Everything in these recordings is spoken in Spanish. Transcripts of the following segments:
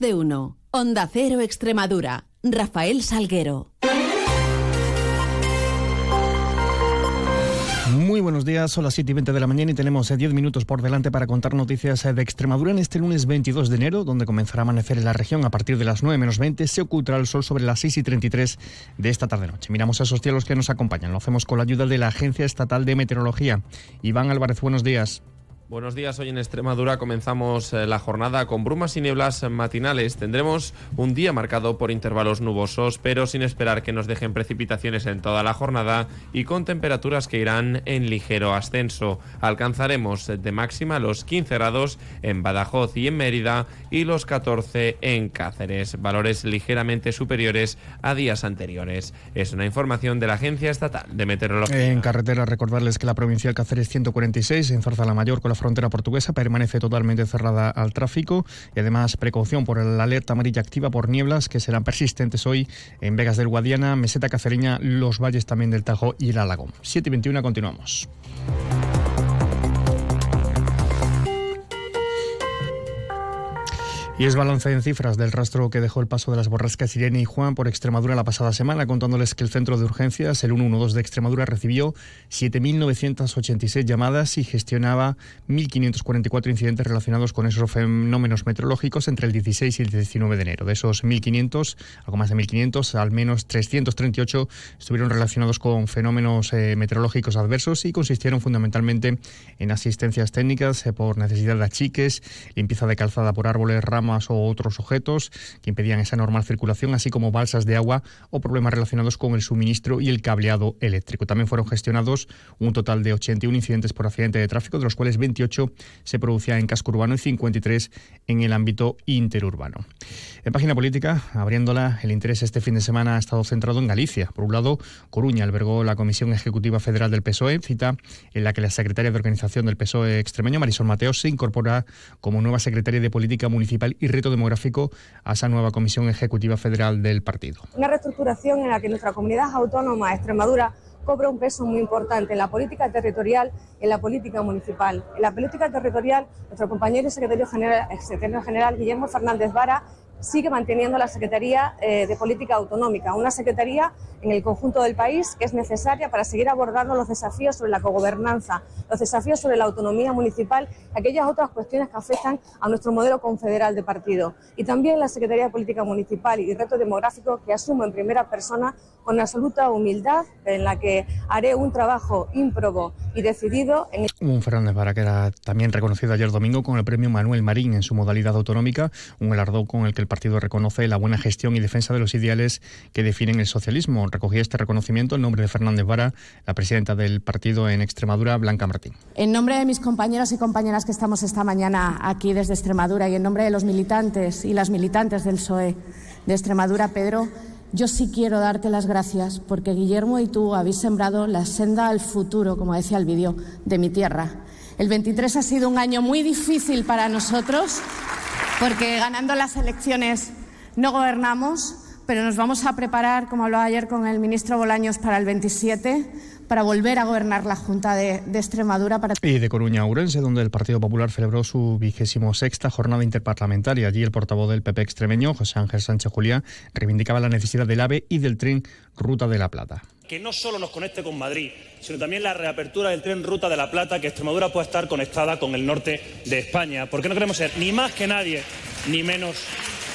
de uno. Onda Cero Extremadura. Rafael Salguero. Muy buenos días, son las 7 y 20 de la mañana y tenemos 10 eh, minutos por delante para contar noticias eh, de Extremadura en este lunes 22 de enero, donde comenzará a amanecer en la región a partir de las 9 menos 20. Se ocultará el sol sobre las 6 y 33 de esta tarde-noche. Miramos esos cielos que nos acompañan. Lo hacemos con la ayuda de la Agencia Estatal de Meteorología. Iván Álvarez, buenos días. Buenos días, hoy en Extremadura comenzamos eh, la jornada con brumas y nieblas matinales. Tendremos un día marcado por intervalos nubosos, pero sin esperar que nos dejen precipitaciones en toda la jornada y con temperaturas que irán en ligero ascenso. Alcanzaremos de máxima los 15 grados en Badajoz y en Mérida y los 14 en Cáceres, valores ligeramente superiores a días anteriores. Es una información de la Agencia Estatal de Meteorología. En carretera, recordarles que la provincial Cáceres 146 en Zarza la Mayor con la frontera portuguesa permanece totalmente cerrada al tráfico y además precaución por la alerta amarilla activa por nieblas que serán persistentes hoy en Vegas del Guadiana, Meseta Cacereña, los valles también del Tajo y el Alagón. 7 y 21 continuamos. Y es balance en cifras del rastro que dejó el paso de las borrascas Irene y Juan por Extremadura la pasada semana, contándoles que el centro de urgencias, el 112 de Extremadura, recibió 7.986 llamadas y gestionaba 1.544 incidentes relacionados con esos fenómenos meteorológicos entre el 16 y el 19 de enero. De esos 1.500, algo más de 1.500, al menos 338 estuvieron relacionados con fenómenos eh, meteorológicos adversos y consistieron fundamentalmente en asistencias técnicas eh, por necesidad de achiques, limpieza de calzada por árboles, ramas, o otros objetos que impedían esa normal circulación, así como balsas de agua o problemas relacionados con el suministro y el cableado eléctrico. También fueron gestionados un total de 81 incidentes por accidente de tráfico, de los cuales 28 se producían en casco urbano y 53 en el ámbito interurbano. En página política, abriéndola, el interés este fin de semana ha estado centrado en Galicia. Por un lado, Coruña albergó la Comisión Ejecutiva Federal del PSOE, cita en la que la secretaria de Organización del PSOE extremeño, Marisol Mateos, se incorpora como nueva secretaria de Política Municipal y reto demográfico a esa nueva Comisión Ejecutiva Federal del partido. Una reestructuración en la que nuestra comunidad autónoma, Extremadura, cobra un peso muy importante en la política territorial y en la política municipal. En la política territorial, nuestro compañero y secretario general, secretario general Guillermo Fernández Vara sigue manteniendo la Secretaría eh, de Política Autonómica, una secretaría en el conjunto del país que es necesaria para seguir abordando los desafíos sobre la cogobernanza, los desafíos sobre la autonomía municipal aquellas otras cuestiones que afectan a nuestro modelo confederal de partido. Y también la Secretaría de Política Municipal y Reto Demográfico que asumo en primera persona con absoluta humildad en la que haré un trabajo ímprobo y decidido. En... Un Fernández Vara que era también reconocido ayer domingo con el premio Manuel Marín en su modalidad autonómica, un galardón con el que el partido reconoce la buena gestión y defensa de los ideales que definen el socialismo. Recogía este reconocimiento en nombre de Fernández Vara, la presidenta del partido en Extremadura, Blanca Martín. En nombre de mis compañeros y compañeras que estamos esta mañana aquí desde Extremadura y en nombre de los militantes y las militantes del PSOE de Extremadura, Pedro, yo sí quiero darte las gracias porque Guillermo y tú habéis sembrado la senda al futuro, como decía el vídeo, de mi tierra. El 23 ha sido un año muy difícil para nosotros porque ganando las elecciones no gobernamos, pero nos vamos a preparar, como hablaba ayer con el ministro Bolaños, para el 27 para volver a gobernar la Junta de, Extremadura. Para... Y de Coruña Urense, donde el Partido Popular celebró su vigésimo sexta jornada interparlamentaria. Allí el portavoz del PP extremeño, José Ángel Sánchez Julián, reivindicaba la necesidad del AVE y del tren Ruta de la Plata. Que no solo nos conecte con Madrid, sino también la reapertura del tren Ruta de la Plata, que Extremadura pueda estar conectada con el norte de España. Porque no queremos ser ni más que nadie, ni menos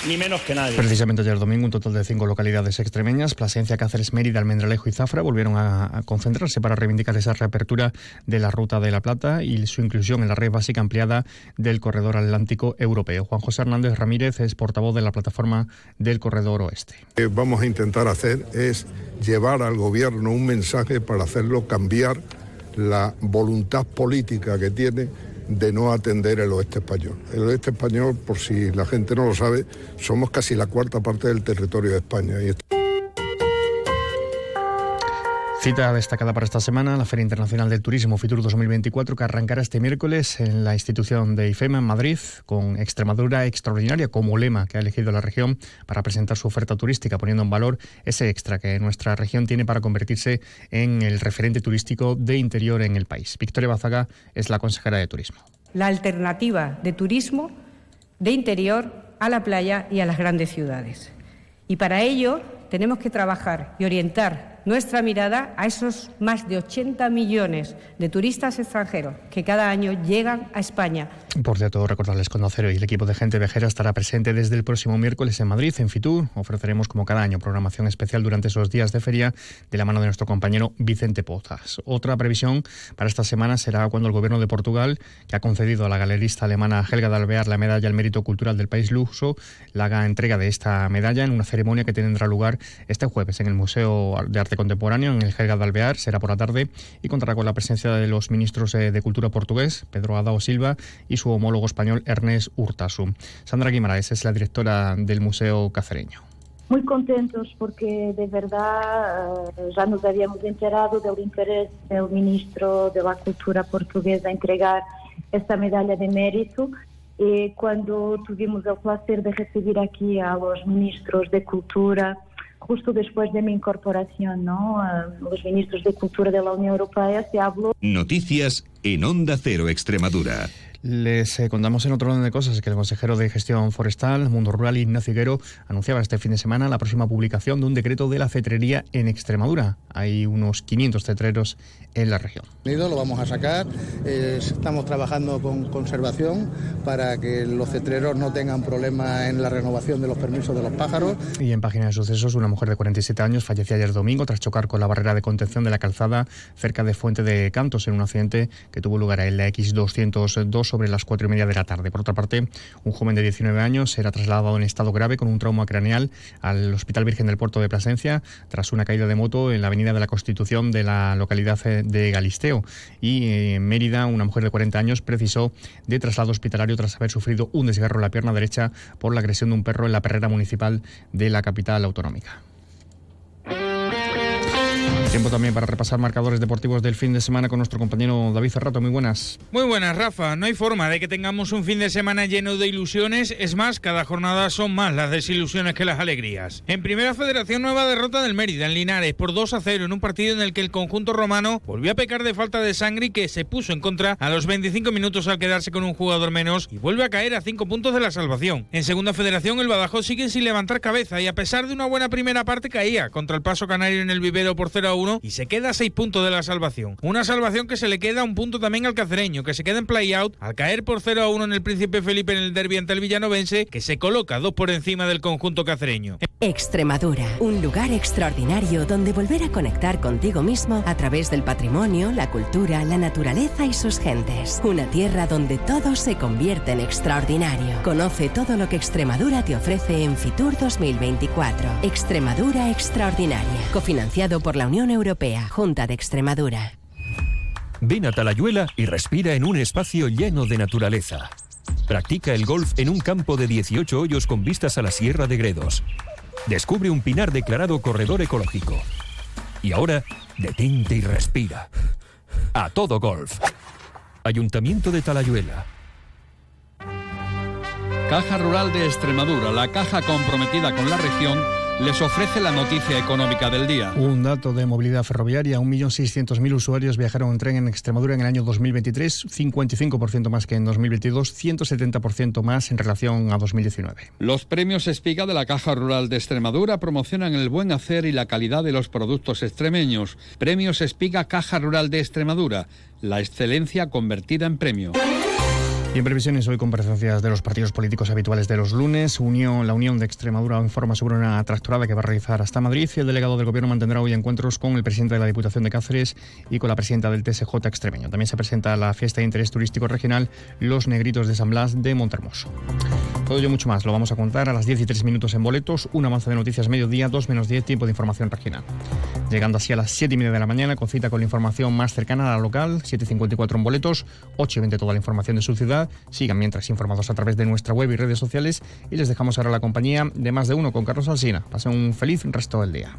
ni menos que nadie. Precisamente ayer domingo un total de cinco localidades extremeñas, Plasencia, Cáceres, Mérida, Almendralejo y Zafra, volvieron a, concentrarse para reivindicar esa reapertura de la Ruta de la Plata y su inclusión en la red básica ampliada del Corredor Atlántico Europeo. Juan José Hernández Ramírez es portavoz de la plataforma del Corredor Oeste. Lo que vamos a intentar hacer es llevar al Gobierno un mensaje para hacerlo cambiar la voluntad política que tiene de no atender el oeste español. El oeste español, por si la gente no lo sabe, somos casi la cuarta parte del territorio de España. Cita destacada para esta semana, la Feria Internacional del Turismo Fitur 2024, que arrancará este miércoles en la institución de IFEMA en Madrid, con Extremadura Extraordinaria como lema que ha elegido la región para presentar su oferta turística, poniendo en valor ese extra que nuestra región tiene para convertirse en el referente turístico de interior en el país. Victoria Bazaga es la consejera de Turismo. La alternativa de turismo de interior a la playa y a las grandes ciudades. Y para ello tenemos que trabajar y orientar nuestra mirada a esos más de 80 millones de turistas extranjeros que cada año llegan a España. Por cierto, recordarles con Cero y el equipo de Gente Vejera estará presente desde el próximo miércoles en Madrid, en Fitur. Ofreceremos como cada año programación especial durante esos días de feria de la mano de nuestro compañero Vicente Pozas. Otra previsión para esta semana será cuando el gobierno de Portugal, que ha concedido a la galerista alemana Helga de Alvear la medalla al mérito cultural del país luso, la haga entrega de esta medalla en una ceremonia que tendrá lugar este jueves en el Museo de Arte contemporáneo en el Jerga de Alvear, será por la tarde y contará con la presencia de los ministros eh, de Cultura portugués, Pedro Adao Silva, y su homólogo español, Ernest Urtasu. Sandra Guimaraes es la directora del Museo Cacereño. Muy contentos porque de verdad eh, ya nos habíamos enterado del interés del ministro de la Cultura portugués a entregar esta medalla de mérito y cuando tuvimos el placer de recibir aquí a los ministros de Cultura, justo después de mi incorporación, ¿no? los ministros de Cultura de la Unión Europea se habló. Noticias en Onda Cero Extremadura. Les eh, contamos en otro orden de cosas que el consejero de Gestión Forestal, Mundo Rural, Ignacio Higuero, anunciaba este fin de semana la próxima publicación de un decreto de la cetrería en Extremadura. Hay unos 500 cetreros en la región. Lo vamos a sacar, estamos trabajando con conservación para que los cetreros no tengan problemas en la renovación de los permisos de los pájaros. Y en página de sucesos, una mujer de 47 años falleció ayer domingo tras chocar con la barrera de contención de la calzada cerca de Fuente de Cantos en un accidente que tuvo lugar en la X202 sobre las cuatro y media de la tarde. Por otra parte, un joven de 19 años era trasladado en estado grave con un trauma craneal al Hospital Virgen del Puerto de Plasencia tras una caída de moto en la avenida de la Constitución de la localidad de Galisteo. Y eh, en Mérida, una mujer de 40 años precisó de traslado hospitalario tras haber sufrido un desgarro en la pierna derecha por la agresión de un perro en la perrera municipal de la capital autonómica. Tiempo también para repasar marcadores deportivos del fin de semana con nuestro compañero David Cerrato. Muy buenas. Muy buenas, Rafa. No hay forma de que tengamos un fin de semana lleno de ilusiones. Es más, cada jornada son más las desilusiones que las alegrías. En Primera Federación, nueva derrota del Mérida en Linares por 2 a 0 en un partido en el que el conjunto romano volvió a pecar de falta de sangre y que se puso en contra a los 25 minutos al quedarse con un jugador menos y vuelve a caer a 5 puntos de la salvación. En Segunda Federación, el Badajoz sigue sin levantar cabeza y a pesar de una buena primera parte caía contra el Paso Canario en el vivero por 0 a 1 y se queda a 6 puntos de la salvación. Una salvación que se le queda un punto también al cacereño, que se queda en play-out al caer por 0 a 1 en el Príncipe Felipe en el derbi ante el Villanovense, que se coloca dos por encima del conjunto cacereño. Extremadura, un lugar extraordinario donde volver a conectar contigo mismo a través del patrimonio, la cultura, la naturaleza y sus gentes. Una tierra donde todo se convierte en extraordinario. Conoce todo lo que Extremadura te ofrece en Fitur 2024. Extremadura Extraordinaria, cofinanciado por la Unión Europea, Junta de Extremadura. Ven a Talayuela y respira en un espacio lleno de naturaleza. Practica el golf en un campo de 18 hoyos con vistas a la Sierra de Gredos. Descubre un pinar declarado corredor ecológico. Y ahora, detente y respira. A todo golf. Ayuntamiento de Talayuela. Caja Rural de Extremadura, la caja comprometida con la región les ofrece la noticia económica del día. Un dato de movilidad ferroviaria, 1.600.000 usuarios viajaron en tren en Extremadura en el año 2023, 55% más que en 2022, 170% más en relación a 2019. Los premios Espiga de la Caja Rural de Extremadura promocionan el buen hacer y la calidad de los productos extremeños. Premios Espiga Caja Rural de Extremadura, la excelencia convertida en premio. Y en previsiones hoy con presencias de los partidos políticos habituales de los lunes, Unión, la Unión de Extremadura informa sobre una tractorada que va a realizar hasta Madrid y el delegado del Gobierno mantendrá hoy encuentros con el presidente de la Diputación de Cáceres y con la presidenta del TSJ extremeño. También se presenta la fiesta de interés turístico regional Los Negritos de San Blas de Montermoso. Todo ello mucho más lo vamos a contar a las 10 y 3 minutos en boletos, un avance de noticias mediodía, 2 menos 10 tiempo de información regional. Llegando así a las 7 y media de la mañana con cita con la información más cercana a la local, 7.54 en boletos, 8 y 20 toda la información de su ciudad Sigan mientras informados a través de nuestra web y redes sociales y les dejamos ahora la compañía de más de uno con Carlos Alsina. Pasen un feliz resto del día.